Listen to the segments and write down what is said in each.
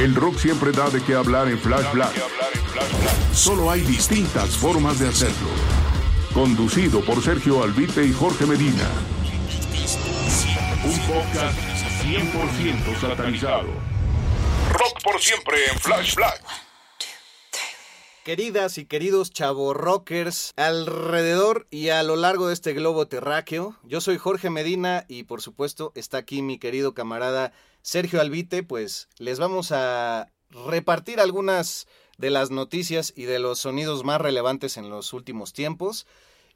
El rock siempre da de qué hablar en Flash Black. Solo hay distintas formas de hacerlo. Conducido por Sergio Albite y Jorge Medina. Un podcast 100% satanizado. Rock por siempre en Flash Black. Queridas y queridos chavo rockers alrededor y a lo largo de este globo terráqueo, yo soy Jorge Medina y por supuesto está aquí mi querido camarada Sergio Albite, pues les vamos a repartir algunas de las noticias y de los sonidos más relevantes en los últimos tiempos.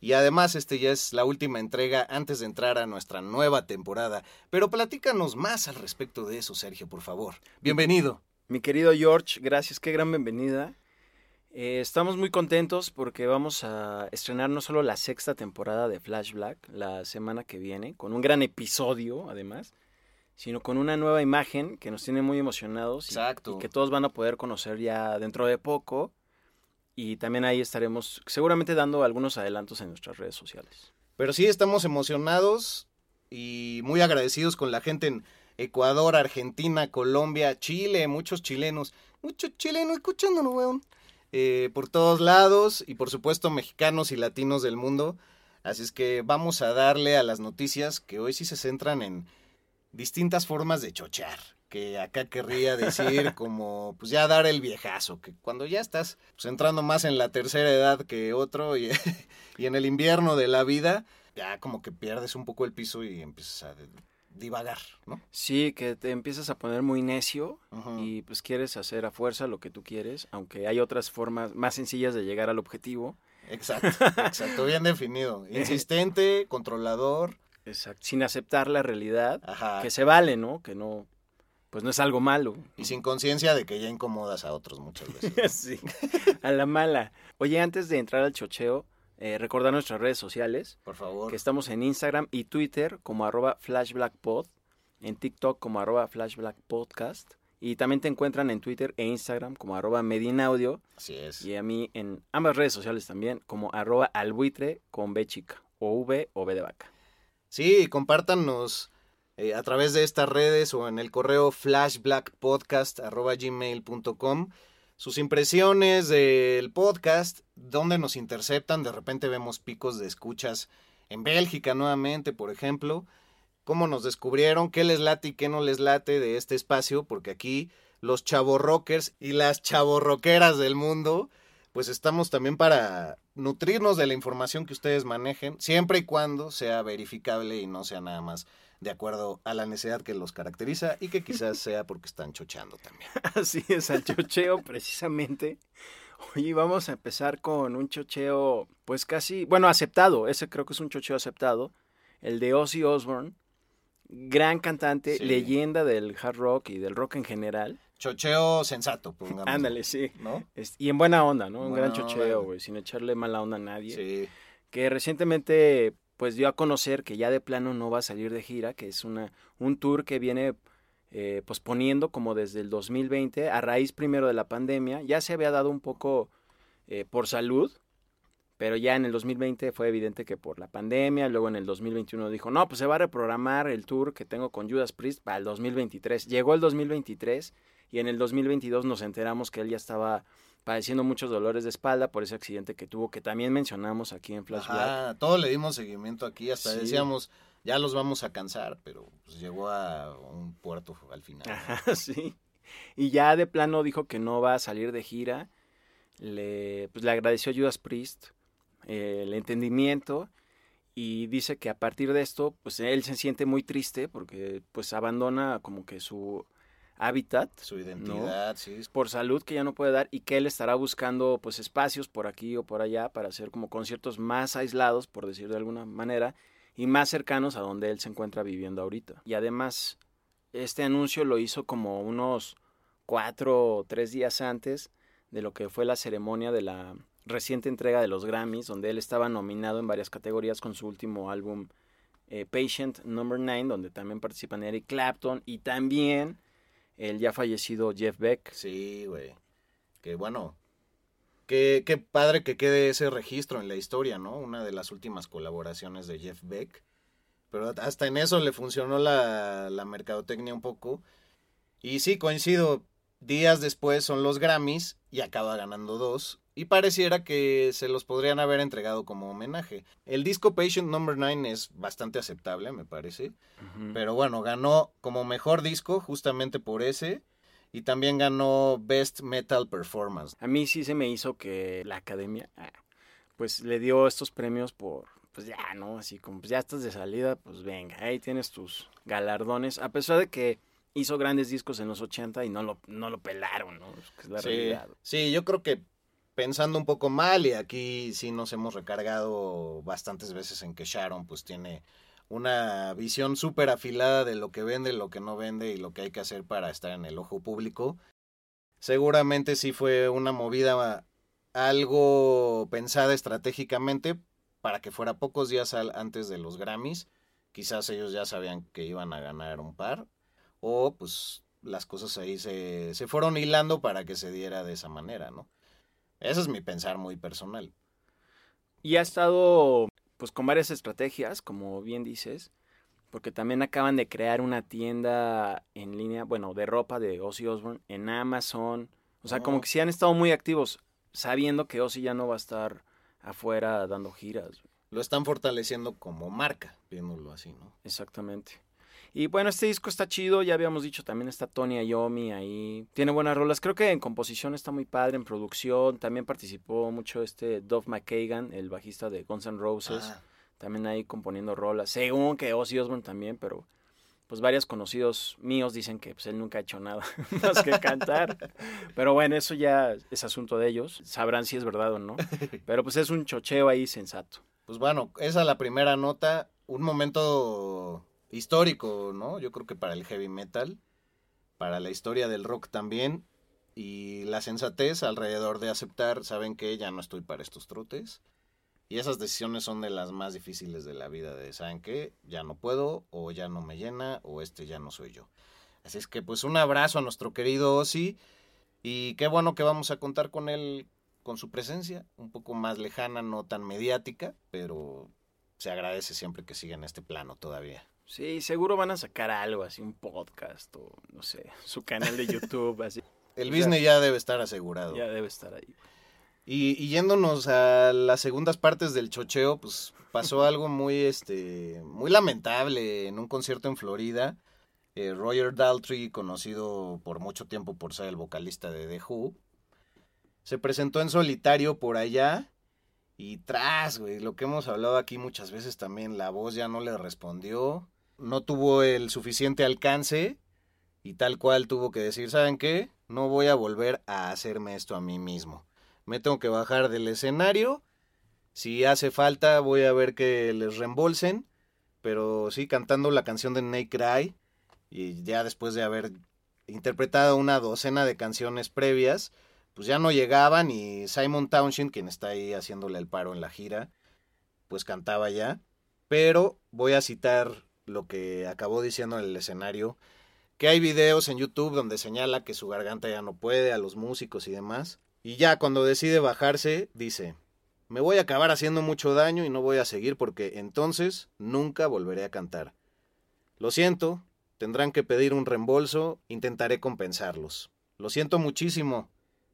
Y además este ya es la última entrega antes de entrar a nuestra nueva temporada. Pero platícanos más al respecto de eso, Sergio, por favor. Bienvenido. Mi querido George, gracias, qué gran bienvenida. Eh, estamos muy contentos porque vamos a estrenar no solo la sexta temporada de Flash Black la semana que viene, con un gran episodio además, sino con una nueva imagen que nos tiene muy emocionados y- Exacto. y que todos van a poder conocer ya dentro de poco. Y también ahí estaremos seguramente dando algunos adelantos en nuestras redes sociales. Pero sí estamos emocionados y muy agradecidos con la gente en Ecuador, Argentina, Colombia, Chile, muchos chilenos, muchos chilenos escuchándonos, weón. Eh, por todos lados y por supuesto mexicanos y latinos del mundo. Así es que vamos a darle a las noticias que hoy sí se centran en distintas formas de chochar. Que acá querría decir como, pues ya dar el viejazo, que cuando ya estás pues, entrando más en la tercera edad que otro y, y en el invierno de la vida, ya como que pierdes un poco el piso y empiezas a divagar, ¿no? Sí, que te empiezas a poner muy necio y pues quieres hacer a fuerza lo que tú quieres, aunque hay otras formas más sencillas de llegar al objetivo. Exacto, exacto, bien definido. Insistente, controlador, Exacto. Sin aceptar la realidad, ajá. que se vale, ¿no? Que no, pues no es algo malo. Y sin conciencia de que ya incomodas a otros muchas veces. sí, a la mala. Oye, antes de entrar al chocheo, eh, recordar nuestras redes sociales, Por favor. que estamos en Instagram y Twitter como arroba flashblackpod, en TikTok como arroba flashblackpodcast, y también te encuentran en Twitter e Instagram como arroba medinaudio, Así es. y a mí en ambas redes sociales también como arroba albuitre con B chica, o V o B de vaca. Sí, compártanos eh, a través de estas redes o en el correo flashblackpodcast.gmail.com sus impresiones del podcast, dónde nos interceptan, de repente vemos picos de escuchas en Bélgica nuevamente, por ejemplo, cómo nos descubrieron, qué les late y qué no les late de este espacio, porque aquí los chavorrockers y las chavorroqueras del mundo, pues estamos también para nutrirnos de la información que ustedes manejen, siempre y cuando sea verificable y no sea nada más de acuerdo a la necesidad que los caracteriza y que quizás sea porque están chochando también. Así es, al chocheo precisamente. Oye, vamos a empezar con un chocheo, pues casi, bueno, aceptado. Ese creo que es un chocheo aceptado. El de Ozzy Osbourne, gran cantante, Sí. leyenda del hard rock y del rock en general. Chocheo sensato, pongamos. Ándale, sí. ¿No? Y en buena onda, ¿no? Un Buena gran chocheo, güey, sin echarle mala onda a nadie. Sí. Que recientemente, pues dio a conocer que ya de plano no va a salir de gira, que es una, un tour que viene eh, posponiendo como desde el 2020, a raíz primero de la pandemia. Ya se había dado un poco eh, por salud, pero ya en el 2020 fue evidente que por la pandemia, luego en el 2021 dijo, no, pues se va a reprogramar el tour que tengo con Judas Priest para el 2023. Llegó el 2023 y en el 2022 nos enteramos que él ya estaba padeciendo muchos dolores de espalda por ese accidente que tuvo, que también mencionamos aquí en Flash Black. Ajá, todo le dimos seguimiento aquí, hasta Sí. decíamos, ya los vamos a cansar, pero pues llegó a un puerto al final. sí. Y ya de plano dijo que no va a salir de gira. Le, pues, le agradeció a Judas Priest eh, el entendimiento y dice que a partir de esto, pues él se siente muy triste porque pues abandona como que su hábitat Su identidad, sí. por salud que ya no puede dar y que él estará buscando pues espacios por aquí o por allá para hacer como conciertos más aislados, por decir de alguna manera, y más cercanos a donde él se encuentra viviendo ahorita. Y además, este anuncio lo hizo como unos cuatro o tres días antes de lo que fue la ceremonia de la reciente entrega de los Grammys, donde él estaba nominado en varias categorías con su último álbum eh, Patient Number 9, donde también participan Eric Clapton y también el ya fallecido Jeff Beck. Sí, güey. Que bueno. Qué, qué padre que quede ese registro en la historia, ¿no? Una de las últimas colaboraciones de Jeff Beck. Pero hasta en eso le funcionó la, la mercadotecnia un poco. Y sí, coincido. Días después son los Grammys y acaba ganando dos. Y pareciera que se los podrían haber entregado como homenaje. El disco Patient Number 9 es bastante aceptable, me parece. Pero bueno, ganó como mejor disco justamente por ese. Y también ganó Best Metal Performance. A mí sí se me hizo que la academia, ah, pues le dio estos premios por, pues ya, ¿no? Así como, pues ya estás de salida, pues venga, ahí tienes tus galardones. A pesar de que hizo grandes discos en los 80 y no lo, no lo pelaron, ¿no? Es la sí, realidad. sí, yo creo que pensando un poco mal, y aquí sí nos hemos recargado bastantes veces en que Sharon pues tiene una visión súper afilada de lo que vende, lo que no vende y lo que hay que hacer para estar en el ojo público. Seguramente sí fue una movida algo pensada estratégicamente para que fuera pocos días antes de los Grammys. Quizás ellos ya sabían que iban a ganar un par. O pues las cosas ahí se, se fueron hilando para que se diera de esa manera, ¿no? Ese es mi pensar muy personal. Y ha estado pues con varias estrategias, como bien dices, porque también acaban de crear una tienda en línea, bueno, de ropa de Ozzy Osbourne en Amazon. O sea, como Oh. que sí han estado muy activos, sabiendo que Ozzy ya no va a estar afuera dando giras. Lo están fortaleciendo como marca, viéndolo así, ¿no? Exactamente. Y bueno, este disco está chido, ya habíamos dicho, también está Tony Iommi ahí. Tiene buenas rolas, creo que en composición está muy padre, en producción. También participó mucho este Dove McKagan, el bajista de Guns N' Roses. Ah, También ahí componiendo rolas. Según que Ozzy Osbourne también, pero pues varios conocidos míos dicen que pues, él nunca ha hecho nada más que cantar. Pero bueno, eso ya es asunto de ellos. Sabrán si es verdad o no. Pero pues es un chocheo ahí sensato. Pues bueno, esa es la primera nota. Un momento histórico, ¿no? Yo creo que para el heavy metal, para la historia del rock también. Y la sensatez alrededor de aceptar, saben que ya no estoy para estos trotes. Y esas decisiones son de las más difíciles de la vida, de saben que ya no puedo, o ya no me llena, o este ya no soy yo. Así es que pues un abrazo a nuestro querido Ozzy. Y qué bueno que vamos a contar con él, con su presencia, un poco más lejana, no tan mediática, pero se agradece siempre que siga en este plano todavía. Sí, seguro van a sacar algo, así un podcast o no sé, su canal de YouTube, así. El business ya debe estar asegurado. Ya debe estar ahí. Y, y yéndonos a las segundas partes del chocheo, pues pasó algo muy, este, muy lamentable en un concierto en Florida. Eh, Roger Daltrey, conocido por mucho tiempo por ser el vocalista de The Who, se presentó en solitario por allá y tras, güey, lo que hemos hablado aquí muchas veces también, la voz ya no le respondió, no tuvo el suficiente alcance y tal cual tuvo que decir, ¿saben qué? No voy a volver a hacerme esto a mí mismo me tengo que bajar del escenario. Si hace falta, voy a ver que les reembolsen. Pero sí, cantando la canción de Naked Eye. Y ya después de haber interpretado una docena de canciones previas, pues ya no llegaban. Y Simon Townshend, quien está ahí haciéndole el paro en la gira, pues cantaba ya. Pero voy a citar lo que acabó diciendo en el escenario. Que hay videos en YouTube donde señala que su garganta ya no puede, a los músicos y demás. Y ya cuando decide bajarse, dice, me voy a acabar haciendo mucho daño y no voy a seguir porque entonces nunca volveré a cantar. Lo siento, tendrán que pedir un reembolso, intentaré compensarlos. Lo siento muchísimo,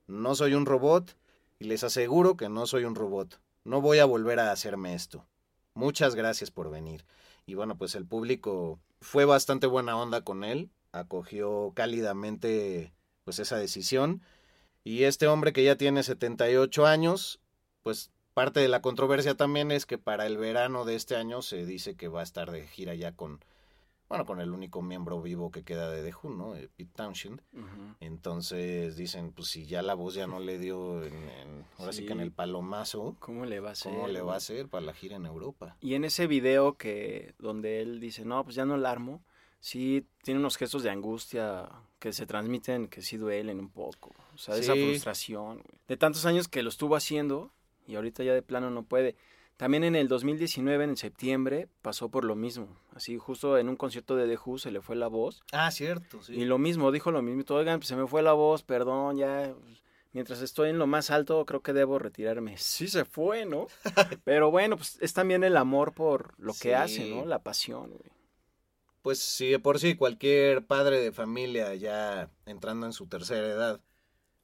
no soy un robot y les aseguro que no soy un robot. No voy a volver a hacerme esto. Muchas gracias por venir. Y bueno, pues el público fue bastante buena onda con él, acogió cálidamente pues esa decisión. Y este hombre que ya tiene 78 años, pues parte de la controversia también es que para el verano de este año se dice que va a estar de gira ya con, bueno, con el único miembro vivo que queda de The Who, ¿no? Eh, Pete Townshend. Entonces dicen, pues si ya la voz ya no le dio, en, en- ahora sí. que en el palomazo, ¿Cómo le va a hacer? ¿cómo le va a hacer para la gira en Europa? Y en ese video que donde él dice, no, pues ya no la armo, sí tiene unos gestos de angustia que se transmiten, que sí duelen un poco. O sea, de esa frustración. De tantos años que lo estuvo haciendo y ahorita ya de plano no puede. También en el 2019, en septiembre, pasó por lo mismo. Así, justo en un concierto de The Who se le fue la voz. Ah, cierto, sí. Y lo mismo, dijo lo mismo. Oigan, pues se me fue la voz, perdón, ya. Mientras estoy en lo más alto, creo que debo retirarme. Sí se fue, ¿no? Pero bueno, pues es también el amor por lo que hace, ¿no? La pasión, güey. pues sí, de por sí, cualquier padre de familia ya entrando en su tercera edad,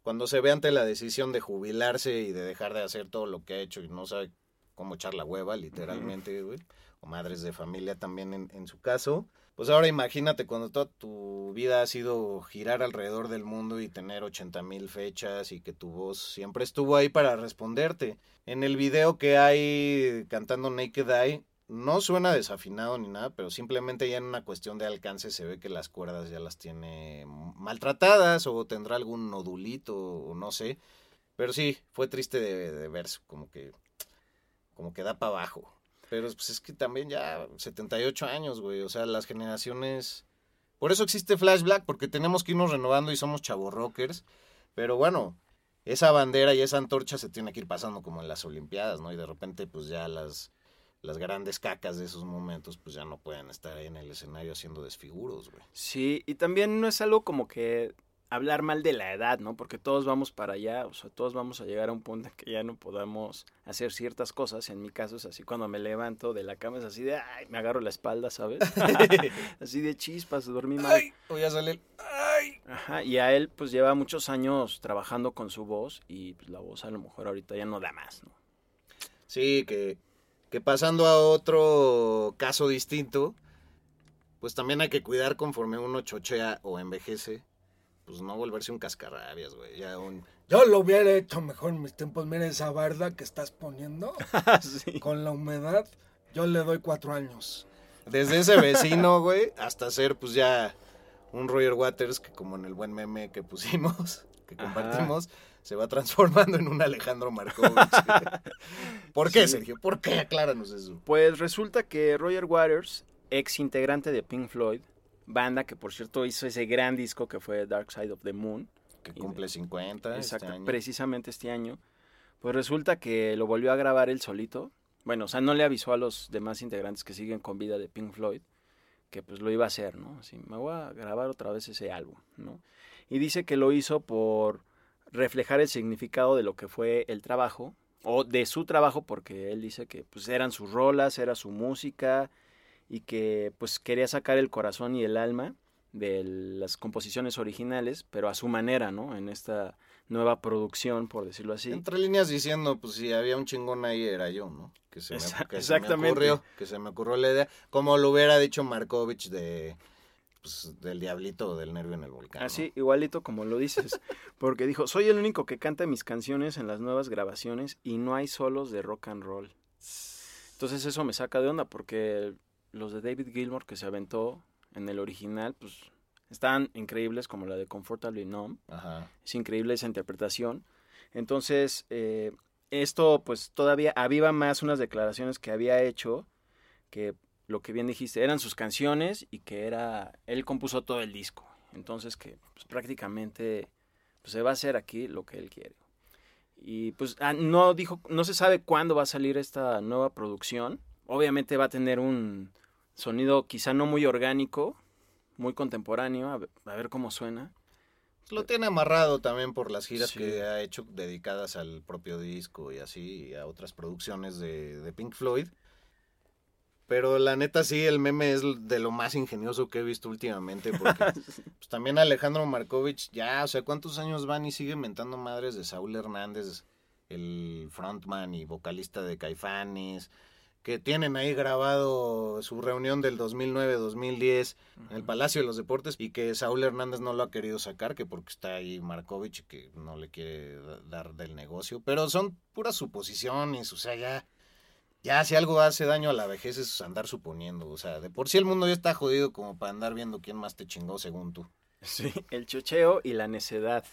cuando se ve ante la decisión de jubilarse y de dejar de hacer todo lo que ha hecho y no sabe cómo echar la hueva, literalmente, güey, o madres de familia también en, en su caso, pues ahora imagínate cuando toda tu vida ha sido girar alrededor del mundo y tener 80 mil fechas y que tu voz siempre estuvo ahí para responderte. En el video que hay cantando Naked Eye, no suena desafinado ni nada, pero simplemente ya en una cuestión de alcance se ve que las cuerdas ya las tiene maltratadas o tendrá algún nodulito o no sé. Pero sí, fue triste de, de verse, como que, como que da para abajo. Pero pues es que también ya 78 años, güey. O sea, las generaciones... Por eso existe Flash Black, porque tenemos que irnos renovando y somos chavos rockers. Pero bueno, esa bandera y esa antorcha se tiene que ir pasando como en las Olimpiadas, ¿no? Y de repente, pues ya las, las grandes cacas de esos momentos, pues ya no pueden estar ahí en el escenario haciendo desfiguros, güey. Sí, y también no es algo como que hablar mal de la edad, ¿no? Porque todos vamos para allá, o sea, todos vamos a llegar a un punto en que ya no podamos hacer ciertas cosas. En mi caso es así, cuando me levanto de la cama es así de, ay, me agarro la espalda, ¿sabes? así de chispas, dormí mal. Ay, voy a salir. Ay. Ajá, y a él pues lleva muchos años trabajando con su voz y pues, la voz a lo mejor ahorita ya no da más, ¿no? Sí, que, que pasando a otro caso distinto, pues también hay que cuidar conforme uno chochea o envejece pues no volverse un cascarrabias, güey. Ya un... Yo lo hubiera hecho mejor en mis tiempos. Mira esa barda que estás poniendo sí. con la humedad. Yo le doy cuatro años. Desde ese vecino, güey, hasta ser pues ya un Roger Waters que como en el buen meme que pusimos, que Ajá. compartimos, se va transformando en un Alejandro Markovich. ¿Por qué, Sí. Sergio? ¿Por qué? Acláranos eso. Pues resulta que Roger Waters, ex integrante de Pink Floyd, banda que por cierto hizo ese gran disco que fue Dark Side of the Moon, Que cumple 50 exacto, este año. precisamente este año, pues resulta que lo volvió a grabar él solito. Bueno, o sea, no le avisó a los demás integrantes que siguen con vida de Pink Floyd que pues lo iba a hacer, ¿no? Así, me voy a grabar otra vez ese álbum, ¿no? Y dice que lo hizo por reflejar el significado de lo que fue el trabajo, o de su trabajo, porque él dice que pues eran sus rolas, era su música, y que pues quería sacar el corazón y el alma de las composiciones originales, pero a su manera, ¿no? En esta nueva producción, por decirlo así. Entre líneas diciendo, pues si había un chingón ahí era yo, ¿no? Que se me, que se me exactamente. ocurrió, que se me ocurrió la idea, como lo hubiera dicho Markovich de pues, del diablito o del nervio en el volcán. ¿no? Así, igualito como lo dices, porque dijo, soy el único que canta mis canciones en las nuevas grabaciones y no hay solos de rock and roll. Entonces eso me saca de onda porque los de David Gilmour que se aventó en el original, pues están increíbles como la de Comfortably Numb. Ajá. Es increíble esa interpretación. Entonces, eh, esto pues todavía aviva más unas declaraciones que había hecho, que lo que bien dijiste, eran sus canciones y que era, él compuso todo el disco. Entonces que pues, prácticamente pues, se va a hacer aquí lo que él quiere. Y pues ah, no dijo, no se sabe cuándo va a salir esta nueva producción. Obviamente va a tener un sonido quizá no muy orgánico, muy contemporáneo, a ver, a ver cómo suena. Lo tiene amarrado también por las giras Sí. que ha hecho dedicadas al propio disco y así, y a otras producciones de, de Pink Floyd. Pero la neta sí, el meme es de lo más ingenioso que he visto últimamente, porque pues, también Alejandro Markovich, ya, o sea, ¿cuántos años van y sigue mentando madres de Saúl Hernández, el frontman y vocalista de Caifanes, que tienen ahí grabado su reunión del 2009-2010 en el Palacio de los Deportes y que Saúl Hernández no lo ha querido sacar, que porque está ahí Markovich y que no le quiere da- dar del negocio. Pero son puras suposiciones, o sea, ya, ya si algo hace daño a la vejez es andar suponiendo. O sea, de por sí el mundo ya está jodido como para andar viendo quién más te chingó según tú. Sí, el chocheo y la necedad.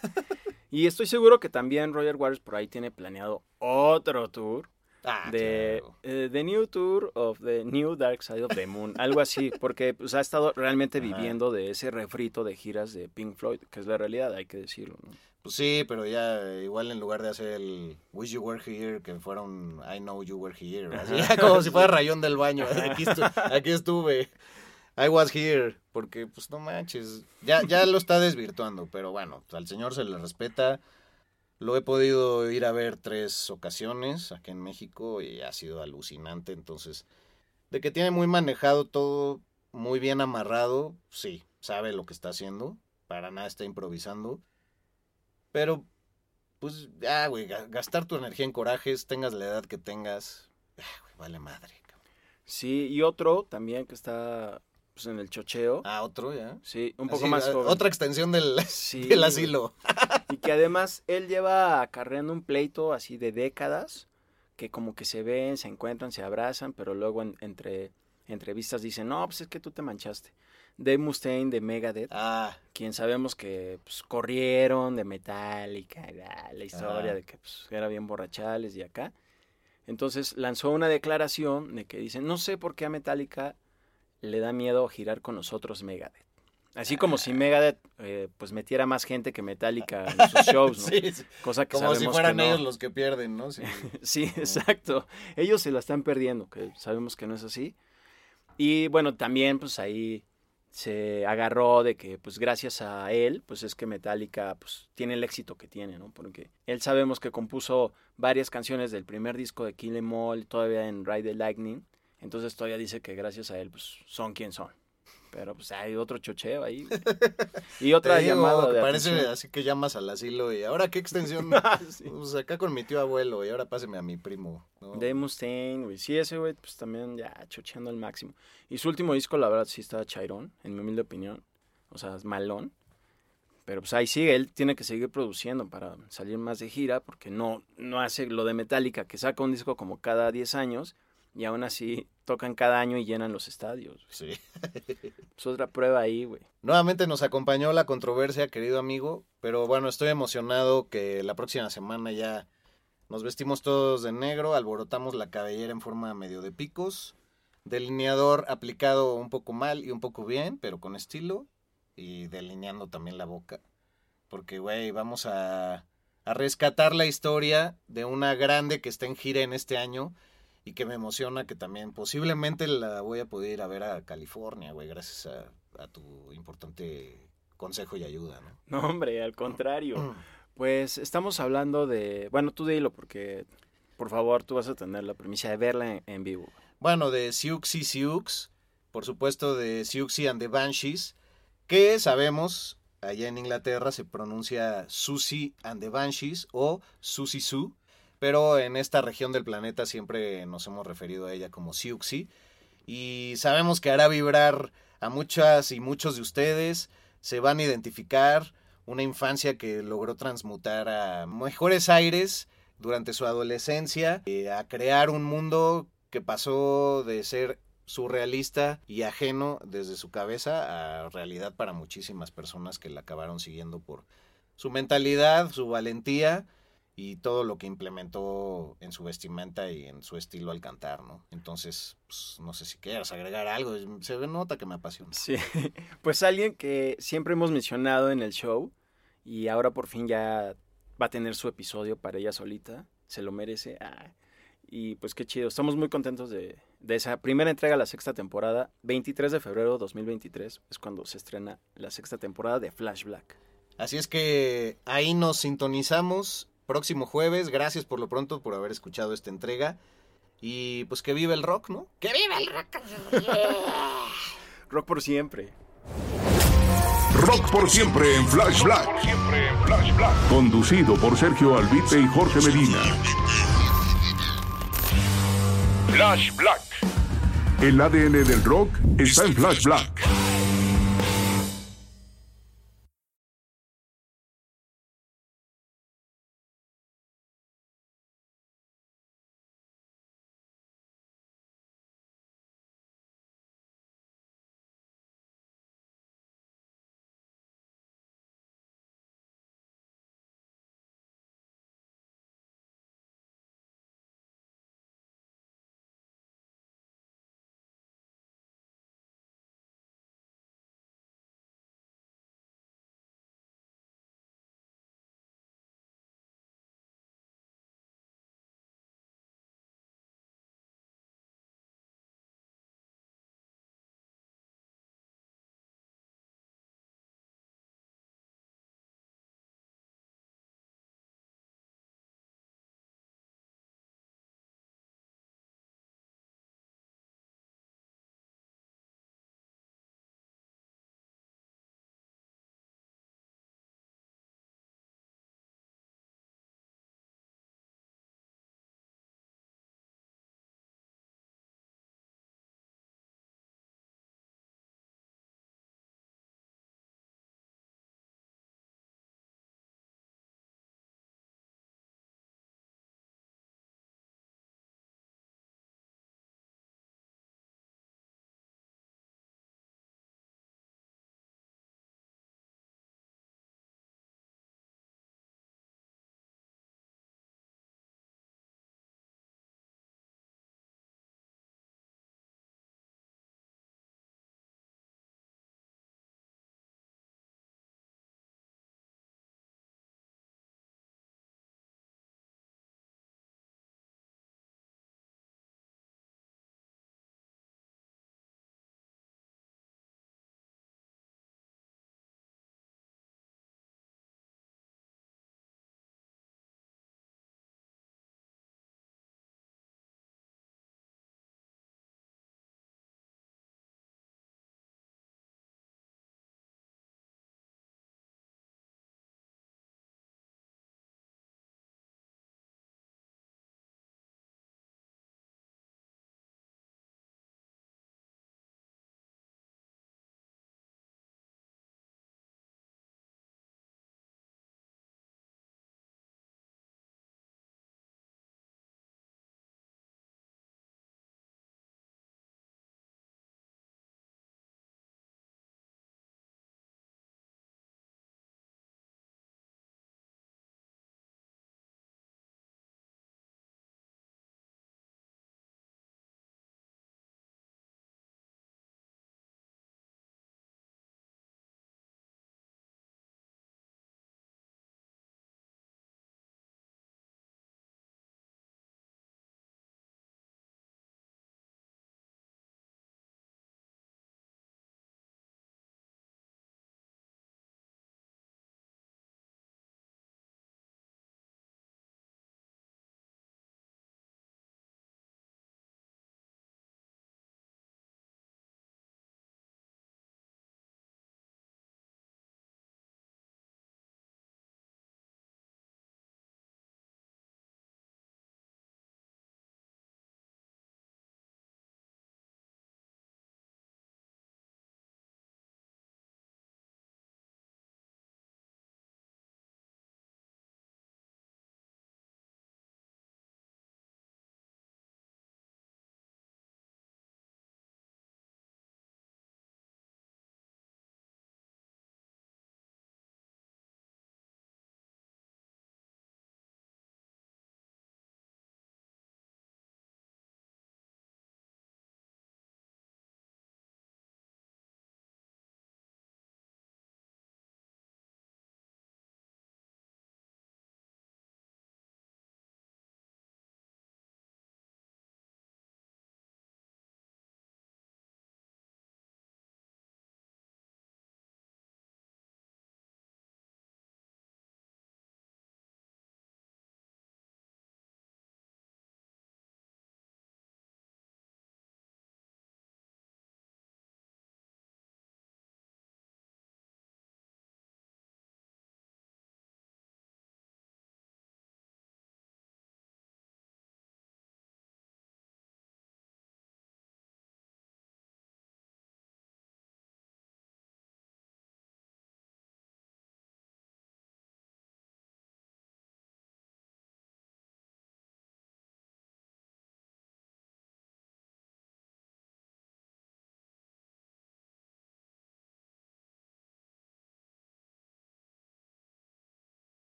y estoy seguro que también Roger Waters por ahí tiene planeado otro tour Ah, de claro. eh, The New Tour of the New Dark Side of the Moon, algo así, porque pues, ha estado realmente Ajá. viviendo de ese refrito de giras de Pink Floyd, que es la realidad, hay que decirlo. ¿no? Pues sí, pero ya igual en lugar de hacer el Wish You Were Here, que fuera un I Know You Were Here, así, como si fuera rayón del baño. Aquí, estu- aquí estuve. I was here. Porque, pues no manches. Ya, ya lo está desvirtuando, pero bueno, al señor se le respeta. Lo he podido ir a ver tres ocasiones aquí en México y ha sido alucinante. Entonces, de que tiene muy manejado todo, muy bien amarrado, sí, sabe lo que está haciendo, para nada está improvisando. Pero, pues, ya, güey, ga- gastar tu energía en corajes, tengas la edad que tengas, ah, güey, vale madre. Sí, y otro también que está pues, en el chocheo. Ah, otro, ya. Sí, un poco Así, más ah, joven. Otra extensión del, Sí, del asilo. Y que además él lleva acarreando un pleito así de décadas, que como que se ven, se encuentran, se abrazan, pero luego en- entre entrevistas dicen, no, pues es que tú te manchaste. Dave Mustaine de Megadeth, Ah, quien sabemos que pues, corrieron de Metallica, la, la historia Ajá. de que pues, era bien borrachales y acá. Entonces lanzó una declaración de que dicen, no sé por qué a Metallica le da miedo girar con nosotros Megadeth. Así como si Megadeth eh, pues metiera más gente que Metallica en sus shows, ¿no? sí, sí. Cosa que Como si fueran no. ellos los que pierden, ¿no? Sí. Sí, exacto. Ellos se la están perdiendo, que sabemos que no es así. Y bueno, también pues ahí se agarró de que pues gracias a él, pues es que Metallica pues tiene el éxito que tiene, ¿no? Porque él sabemos que compuso varias canciones del primer disco de Kill Em All, todavía en Ride the Lightning. Entonces todavía dice que gracias a él pues son quien son. Pero pues hay otro chocheo ahí. Y otra digo, llamada de Parece atención. así que llamas al asilo y ahora qué extensión. Sí. Pues acá con mi tío abuelo y ahora páseme a mi primo. ¿no? Dave Mustaine, güey. Sí, ese güey, pues también ya chocheando al máximo. Y su último disco, la verdad, sí estaba chairón, en mi humilde opinión. O sea, es malón. Pero pues ahí sigue, él tiene que seguir produciendo para salir más de gira, porque no, no hace lo de Metallica, que saca un disco como cada 10 años, y aún así tocan cada año y llenan los estadios. Sí. Es otra prueba ahí, güey. Nuevamente nos acompañó la controversia, querido amigo, pero bueno, estoy emocionado que la próxima semana ya nos vestimos todos de negro, alborotamos la cabellera en forma medio de picos, delineador aplicado un poco mal y un poco bien, pero con estilo, y delineando también la boca, porque güey, vamos a, a rescatar la historia de una grande que está en gira en este año y que me emociona que también posiblemente la voy a poder ir a ver a California, güey, gracias a, a tu importante consejo y ayuda, ¿no? No, hombre, al contrario. Pues estamos hablando de... Bueno, tú dilo, porque por favor tú vas a tener la premisa de verla en, en vivo. Bueno, de Siouxsie Sioux, por supuesto de Siouxsie and the Banshees, que sabemos, allá en Inglaterra se pronuncia Susie and the Banshees o Susie Sue, pero en esta región del planeta siempre nos hemos referido a ella como Siouxsie, y sabemos que hará vibrar a muchas y muchos de ustedes, se van a identificar una infancia que logró transmutar a mejores aires durante su adolescencia, eh, a crear un mundo que pasó de ser surrealista y ajeno desde su cabeza a realidad para muchísimas personas que la acabaron siguiendo por su mentalidad, su valentía y todo lo que implementó en su vestimenta y en su estilo al cantar, ¿no? Entonces, pues, no sé si quieras agregar algo, se nota que me apasiona. Sí, pues alguien que siempre hemos mencionado en el show y ahora por fin ya va a tener su episodio para ella solita, se lo merece. Ah, y pues qué chido, estamos muy contentos de, de esa primera entrega de la sexta temporada. 23 de febrero de 2023 es cuando se estrena la sexta temporada de Flash Black. Así es que ahí nos sintonizamos próximo jueves. Gracias por lo pronto por haber escuchado esta entrega. Y pues que vive el rock, ¿no? ¡Que vive el rock! Rock por siempre. Rock por siempre en Flash Black. Conducido por Sergio Albite y Jorge Medina. Flash Black. El ADN del rock está en Flash Black.